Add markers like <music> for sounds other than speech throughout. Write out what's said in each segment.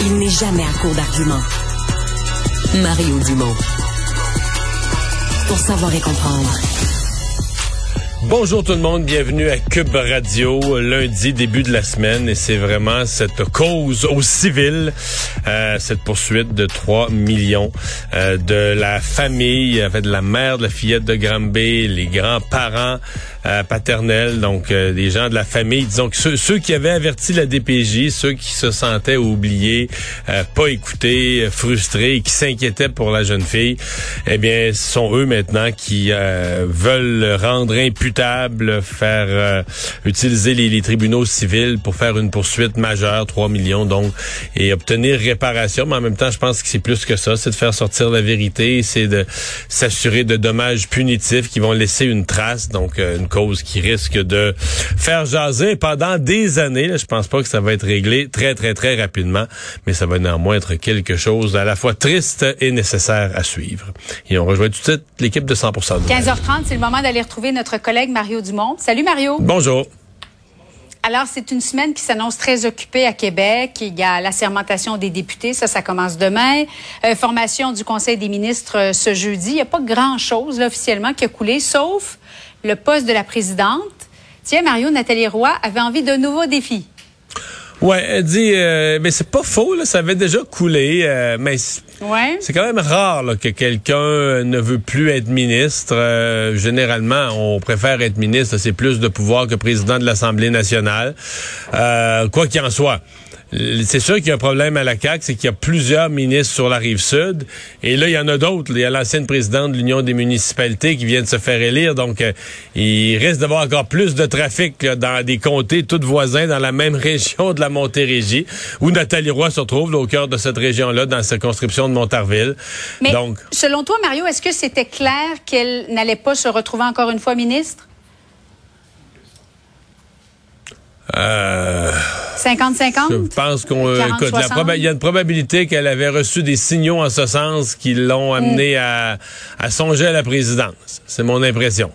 Il n'est jamais à court d'arguments. Mario Dumont. Pour savoir et comprendre. Bonjour tout le monde, bienvenue à Cube Radio, lundi, début de la semaine, et c'est vraiment cette cause au civil, euh, cette poursuite de 3 millions euh, de la famille, fait, de la mère de la fillette de Granby, les grands-parents euh, paternels, donc euh, des gens de la famille, disons que ceux, qui avaient averti la DPJ, ceux qui se sentaient oubliés, euh, pas écoutés, frustrés, qui s'inquiétaient pour la jeune fille, eh bien, ce sont eux maintenant qui veulent rendre imputable, faire utiliser les, les, tribunaux civils pour faire une poursuite majeure, 3 millions donc, et obtenir réparation. Mais en même temps, je pense que c'est plus que ça, c'est de faire sortir la vérité, c'est de s'assurer de dommages punitifs qui vont laisser une trace, donc une cause qui risque de faire jaser pendant des années. Là, je pense pas que ça va être réglé très, très, très rapidement, mais ça va néanmoins être quelque chose à la fois triste et nécessaire à suivre. Et on rejoint tout de suite l'équipe de 100 15h30, c'est le moment d'aller retrouver notre collègue Mario Dumont. Salut Mario. Bonjour. Alors, c'est une semaine qui s'annonce très occupée à Québec. Il y a la sermentation des députés, ça, ça commence demain. Euh, formation du Conseil des ministres euh, ce jeudi. Il n'y a pas grand-chose, officiellement, qui a coulé, sauf le poste de la présidente. Tiens, Mario, Nathalie Roy avait envie de nouveaux défis. Ouais, elle dit, euh, mais c'est pas faux, là, ça avait déjà coulé, euh, mais ouais. c'est quand même rare là, que quelqu'un ne veut plus être ministre. Euh, généralement, on préfère être ministre, c'est plus de pouvoir que président de l'Assemblée nationale. quoi qu'il en soit. C'est sûr qu'il y a un problème à la CAQ, c'est qu'il y a plusieurs ministres sur la rive sud. Et là, il y en a d'autres. Il y a l'ancienne présidente de l'Union des municipalités qui vient de se faire élire. Donc, euh, il risque d'avoir encore plus de trafic dans des comtés toutes voisins dans la même <laughs> région de la Montérégie, où Nathalie Roy se retrouve au cœur de cette région-là, dans la circonscription de Montarville. Mais Donc, selon toi, Mario, est-ce que c'était clair qu'elle n'allait pas se retrouver encore une fois ministre? Euh... 50-50? Je pense qu'on euh, il y a une probabilité qu'elle avait reçu des signaux en ce sens qui l'ont mm. amené à, à songer à la présidence. C'est mon impression.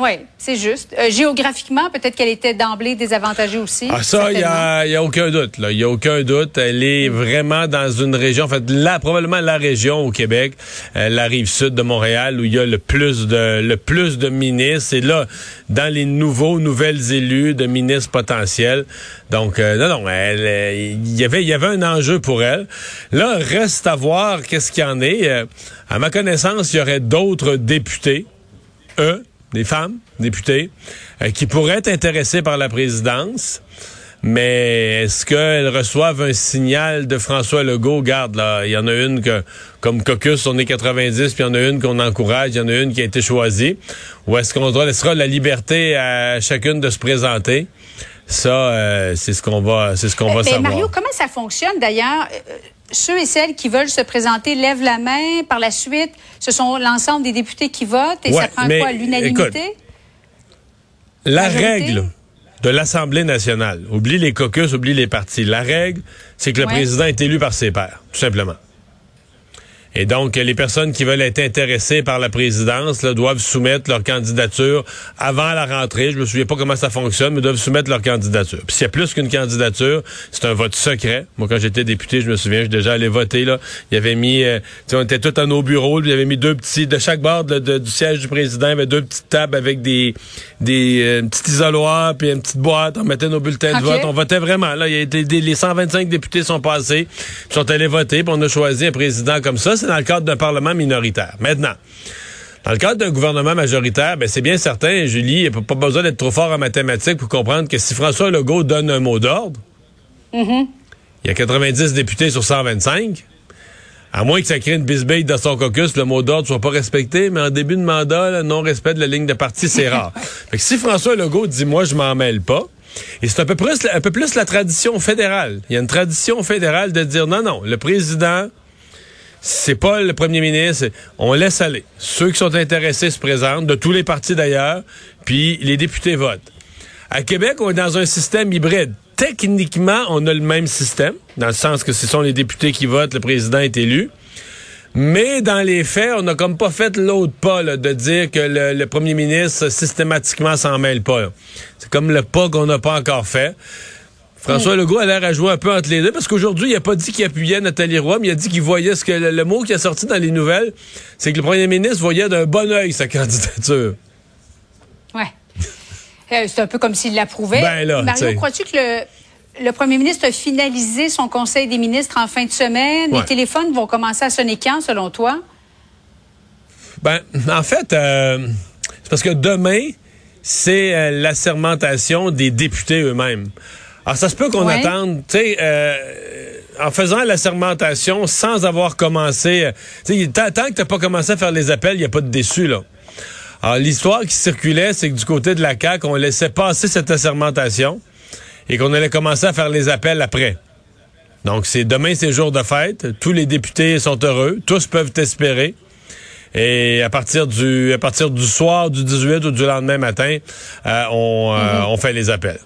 Oui, c'est juste. Euh, géographiquement, peut-être qu'elle était d'emblée désavantagée aussi. Ah, ça, il n'y a, y a, aucun doute. Il n'y a aucun doute. Elle est vraiment dans une région, en fait, là, probablement la région au Québec, euh, la rive sud de Montréal, où il y a le plus de le plus de ministres. Et là, dans les nouveaux, nouvelles élus de ministres potentiels. Donc, euh, non, non, il y avait, il y avait un enjeu pour elle. Là, reste à voir qu'est-ce qu'il y en est. à ma connaissance, il y aurait d'autres députés, eux, des femmes députées, euh, qui pourraient être intéressées par la présidence. Mais est-ce qu'elles reçoivent un signal de François Legault? Garde, là, il y en a une que, comme Caucus, on est 90, puis il y en a une qu'on encourage, il y en a une qui a été choisie. Ou est-ce qu'on laissera la liberté à chacune de se présenter? Ça, euh, c'est ce qu'on va, c'est ce qu'on va savoir. Mario, comment ça fonctionne d'ailleurs? ceux et celles qui veulent se présenter lèvent la main. Par la suite, ce sont l'ensemble des députés qui votent et ça prend quoi, l'unanimité? La règle de l'Assemblée nationale, oublie les caucus, oublie les partis. La règle, c'est que le président est élu par ses pairs, tout simplement. Et donc, les personnes qui veulent être intéressées par la présidence là, doivent soumettre leur candidature avant la rentrée. Je me souviens pas comment ça fonctionne, mais doivent soumettre leur candidature. Puis s'il y a plus qu'une candidature, c'est un vote secret. Moi, quand j'étais député, je me souviens, j'ai déjà allé voter. Là. Il y avait mis, euh, on était tous à nos bureaux, il y avait mis deux petits, de chaque bord de, de, du siège du président, il y avait deux petites tables avec des, des euh, petits isoloirs, puis une petite boîte. On mettait nos bulletins de vote. On votait vraiment. Là, il y a été, les 125 députés sont passés, sont allés voter, puis on a choisi un président comme ça c'est dans le cadre d'un Parlement minoritaire. Maintenant, dans le cadre d'un gouvernement majoritaire, ben c'est bien certain, Julie, il n'y a pas besoin d'être trop fort en mathématiques pour comprendre que si François Legault donne un mot d'ordre, mm-hmm. il y a 90 députés sur 125. À moins que ça crée une bisbille dans son caucus, le mot d'ordre soit pas respecté, mais en début de mandat, le non-respect de la ligne de parti, c'est <laughs> rare. fait que si François Legault dit moi je m'en mêle pas, et c'est un peu plus un peu plus la tradition fédérale. Il y a une tradition fédérale de dire non non, le président c'est pas le premier ministre. On laisse aller. Ceux qui sont intéressés se présentent, de tous les partis d'ailleurs, puis les députés votent. À Québec, on est dans un système hybride. Techniquement, on a le même système, dans le sens que ce sont les députés qui votent, le président est élu. Mais dans les faits, on n'a comme pas fait l'autre pas de dire que le, premier ministre systématiquement s'en mêle pas. C'est comme le pas qu'on n'a pas encore fait. François Legault a l'air à jouer un peu entre les deux parce qu'aujourd'hui, il n'a pas dit qu'il appuyait Nathalie Roy, mais il a dit qu'il voyait ce que le, mot qui a sorti dans les nouvelles, c'est que le premier ministre voyait d'un bon oeil sa <laughs> candidature. Ouais. Euh, c'est un peu comme s'il l'approuvait. Ben là, Mario, crois-tu que le, le, premier ministre a finalisé son conseil des ministres en fin de semaine? Les téléphones vont commencer à sonner quand, selon toi? Ben, en fait, euh, c'est parce que demain, c'est euh, l'assermentation des députés eux-mêmes. Alors, ça se peut qu'on attende, tu sais, euh, en faisant la sermentation sans avoir commencé. Euh, tu sais, tant que t'as pas commencé à faire les appels, il n'y a pas de déçu, là. Alors, l'histoire qui circulait, c'est que du côté de la CAQ, on laissait passer cette assermentation et qu'on allait commencer à faire les appels après. Donc, c'est demain, c'est jour de fête. Tous les députés sont heureux. Tous peuvent espérer. Et à partir du à partir du soir du 18 ou du lendemain matin, euh, on, mm-hmm. on fait les appels.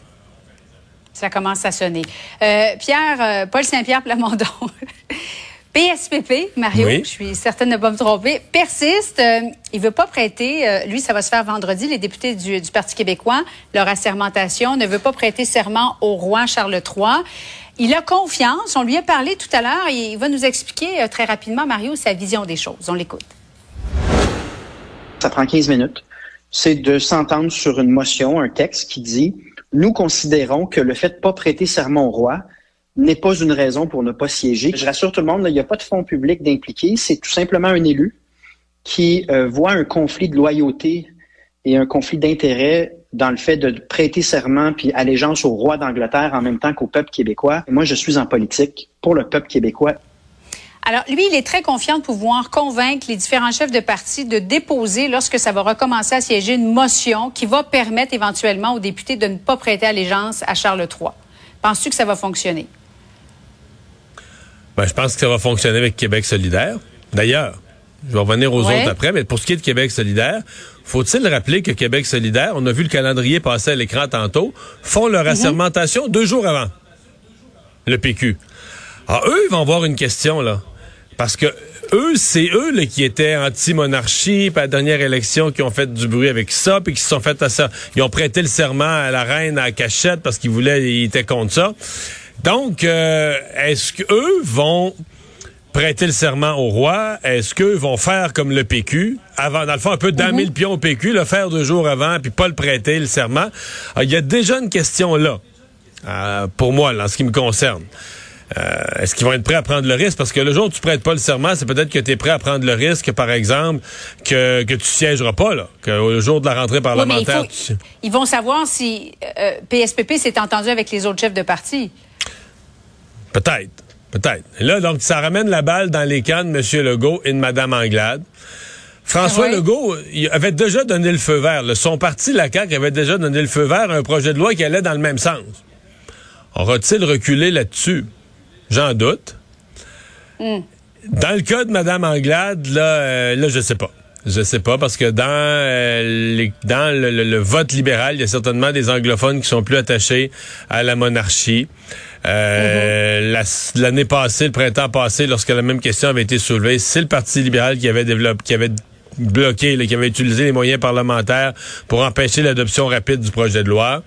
Ça commence à sonner. Euh, Pierre, euh, Paul Saint-Pierre Plamondon. <laughs> PSPP, Mario, je suis certaine de ne pas me tromper, persiste. Euh, il veut pas prêter, lui, ça va se faire vendredi, les députés du, du, Parti québécois, leur assermentation, ne veut pas prêter serment au roi Charles III. Il a confiance, on lui a parlé tout à l'heure, il va nous expliquer très rapidement, Mario, sa vision des choses. On l'écoute. Ça prend 15 minutes. C'est de s'entendre sur une motion, un texte qui dit nous considérons que le fait de ne pas prêter serment au roi n'est pas une raison pour ne pas siéger. Je rassure tout le monde, il n'y a pas de fonds publics d'impliquer, c'est tout simplement un élu qui euh, voit un conflit de loyauté et un conflit d'intérêt dans le fait de prêter serment puis allégeance au roi d'Angleterre en même temps qu'au peuple québécois. moi, je suis en politique pour le peuple québécois alors, lui, il est très confiant de pouvoir convaincre les différents chefs de parti de déposer, lorsque ça va recommencer à siéger, une motion qui va permettre éventuellement aux députés de ne pas prêter allégeance à Charles III. Penses-tu que ça va fonctionner? Ben, je pense que ça va fonctionner avec Québec solidaire. D'ailleurs, je vais revenir aux autres après, mais pour ce qui est de Québec solidaire, faut-il rappeler que Québec solidaire, on a vu le calendrier passer à l'écran tantôt, font leur mhm. assermentation deux jours avant le PQ. Alors, eux, ils vont avoir une question, là. Parce que eux, c'est eux là, qui étaient anti-monarchie, à la dernière élection, qui ont fait du bruit avec ça, puis qui se sont fait à ça. Ils ont prêté le serment à la reine à cachette parce qu'ils voulaient, ils étaient contre ça. Donc, euh, est-ce qu'eux vont prêter le serment au roi? Est-ce qu'eux vont faire comme le PQ? Avant, dans le fond, un peu damer mhm. le pion au PQ, le faire deux jours avant, puis pas le prêter, le serment. Il y a déjà une question là, euh, pour moi, là, en ce qui me concerne. Euh, est-ce qu'ils vont être prêts à prendre le risque? Parce que le jour où tu prêtes pas le serment, c'est peut-être que tu es prêt à prendre le risque, par exemple, que, que tu siégeras pas, là. Que le jour de la rentrée parlementaire. Ils vont savoir si PSPP euh, s'est entendu avec les autres chefs de parti. Peut-être. Peut-être. Là, donc, ça ramène la balle dans les camps de M. Legault et de Mme Anglade. François Legault il avait déjà donné le feu vert. Son parti, la CAQ, avait déjà donné le feu vert à un projet de loi qui allait dans le même sens. Aura-t-il reculé là-dessus? J'en doute. Hmm. Dans le cas de Mme Anglade, là, euh, là je sais pas. Je sais pas, parce que dans, euh, les- dans le, le- le vote libéral, il y a certainement des anglophones qui sont plus attachés à la monarchie. Euh, la- L'année passée, le printemps passé, lorsque la même question avait été soulevée, c'est le Parti libéral qui avait développé, qui avait bloqué, là, qui avait utilisé les moyens parlementaires pour empêcher l'adoption rapide du projet de loi.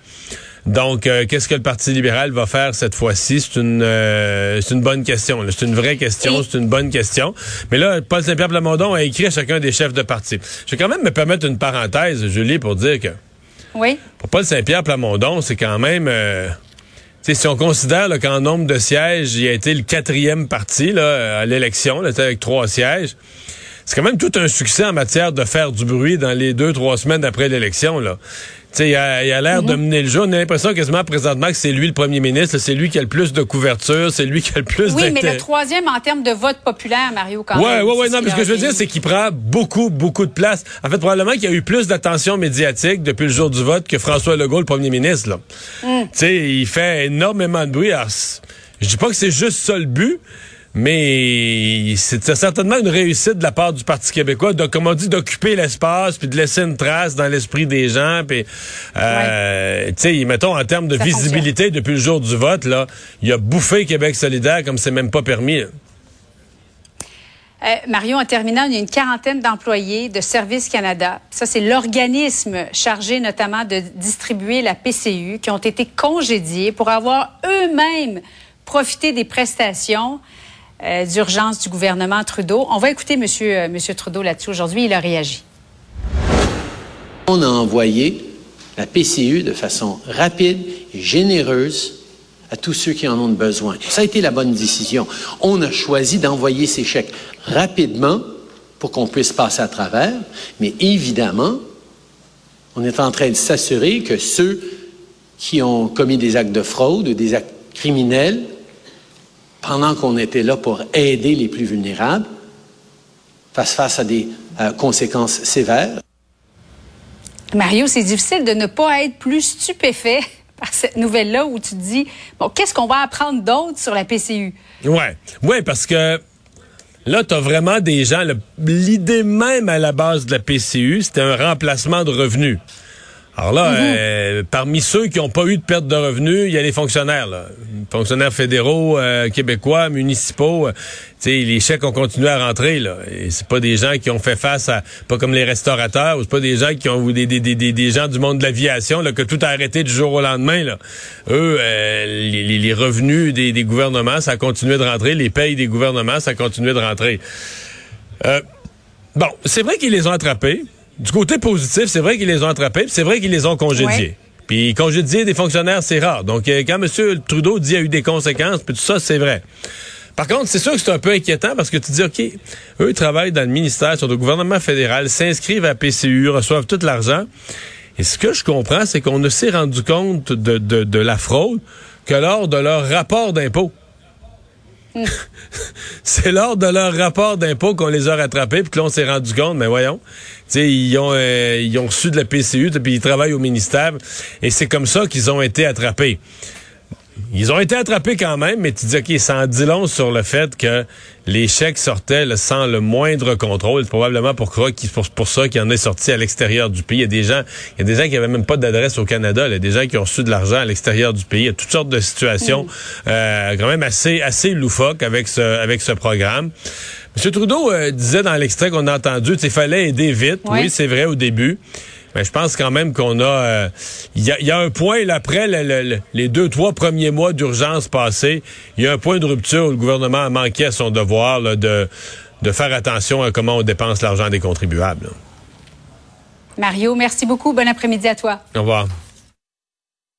Donc, euh, qu'est-ce que le Parti libéral va faire cette fois-ci? C'est une, euh, c'est une bonne question. là. C'est une vraie question, c'est une bonne question. Mais là, Paul Saint-Pierre Plamondon a écrit à chacun des chefs de parti. Je vais quand même me permettre une parenthèse, Julie, pour dire que Oui. pour Paul Saint-Pierre Plamondon, c'est quand même... euh, tu sais, si on considère là, qu'en nombre de sièges, il a été le quatrième parti là, à l'élection, là, avec trois sièges, c'est quand même tout un succès en matière de faire du bruit dans les deux, trois semaines après l'élection. Là. Tu sais, il a, il a l'air de mener le jeu. On a l'impression quasiment présentement que c'est lui le premier ministre, c'est lui qui a le plus de couverture, c'est lui qui a le plus Oui, mais le troisième en termes de vote populaire, Mario, quand Ouais, même. ouais, ouais, c'est non, mais ce que je veux dire, c'est qu'il prend beaucoup, beaucoup de place. En fait, probablement qu'il y a eu plus d'attention médiatique depuis le jour du vote que François Legault, le premier ministre, là. Hmm. Tu sais, il fait énormément de bruit. Alors, je dis pas que c'est juste ça le but, mais c'est certainement une réussite de la part du Parti québécois, de, comme on dit, d'occuper l'espace, puis de laisser une trace dans l'esprit des gens, puis, euh, tu sais, mettons, en termes de Ça visibilité depuis le jour du vote, là, il a bouffé Québec solidaire comme c'est même pas permis. là. Euh, Mario, en terminant, il y a une quarantaine d'employés de Service Canada. Ça, c'est l'organisme chargé notamment de distribuer la PCU qui ont été congédiés pour avoir eux-mêmes profité des prestations euh, d'urgence du gouvernement Trudeau. On va écouter M. Monsieur, euh, Monsieur Trudeau là-dessus aujourd'hui. Il a réagi. On a envoyé la PCU de façon rapide et généreuse à tous ceux qui en ont besoin. Ça a été la bonne décision. On a choisi d'envoyer ces chèques rapidement pour qu'on puisse passer à travers, mais évidemment, on est en train de s'assurer que ceux qui ont commis des actes de fraude ou des actes criminels, pendant qu'on était là pour aider les plus vulnérables, face à des euh, conséquences sévères. Mario, c'est difficile de ne pas être plus stupéfait <laughs> par cette nouvelle-là où tu te dis, bon, qu'est-ce qu'on va apprendre d'autre sur la PCU? Ouais. Ouais, parce que là, t'as vraiment des gens. L'idée même à la base de la PCU, c'était un remplacement de revenus. Alors là, euh, parmi ceux qui n'ont pas eu de perte de revenus, il y a les fonctionnaires, là. fonctionnaires fédéraux, euh, québécois, municipaux. euh, sais, les chèques ont continué à rentrer là. Et c'est pas des gens qui ont fait face à, pas comme les restaurateurs, ou c'est pas des gens qui ont ou des, des, des, gens du monde de l'aviation là que tout a arrêté du jour au lendemain là. Eux, euh, les, les- les revenus des, des gouvernements, ça a continué de rentrer, les payes des gouvernements, ça a continué de rentrer. Euh, bon, c'est vrai qu'ils les ont attrapés. Du côté positif, c'est vrai qu'ils les ont attrapés, c'est vrai qu'ils les ont congédiés. Ouais. Puis congédier des fonctionnaires, c'est rare. Donc, euh, quand M. Trudeau dit qu'il y a eu des conséquences, puis tout ça, c'est vrai. Par contre, c'est sûr que c'est un peu inquiétant parce que tu dis, OK, eux ils travaillent dans le ministère, sont au gouvernement fédéral, s'inscrivent à PCU, reçoivent tout l'argent. Et ce que je comprends, c'est qu'on ne s'est rendu compte de, de, de la fraude que lors de leur rapport d'impôt. <laughs> c'est lors de leur rapport d'impôt qu'on les a rattrapés, puis que là, on s'est rendu compte, mais voyons, ils ont, euh, ils ont reçu de la PCU, puis ils travaillent au ministère, et c'est comme ça qu'ils ont été attrapés. Ils ont été attrapés quand même, mais tu dis, OK, ça en dit long sur le fait que les chèques sortaient là, sans le moindre contrôle. C'est probablement pour, pour, pour ça qu'il en est sorti à l'extérieur du pays. Il y a des gens, il y a des gens qui avaient même pas d'adresse au Canada. Il y a des gens qui ont reçu de l'argent à l'extérieur du pays. Il y a toutes sortes de situations euh, quand même assez, assez loufoques avec ce, avec ce programme. M. Trudeau euh, disait dans l'extrait qu'on a entendu qu'il fallait aider vite. Ouais. Oui, c'est vrai au début. Mais je pense quand même qu'on a... euh, Il y, a, il y a un point, là, après le- le- le- les deux, trois premiers mois d'urgence passés, il y a un point de rupture où le gouvernement a manqué à son devoir là, de, de faire attention à comment on dépense l'argent des contribuables. là. Mario, merci beaucoup. Bon après-midi à toi. Au revoir.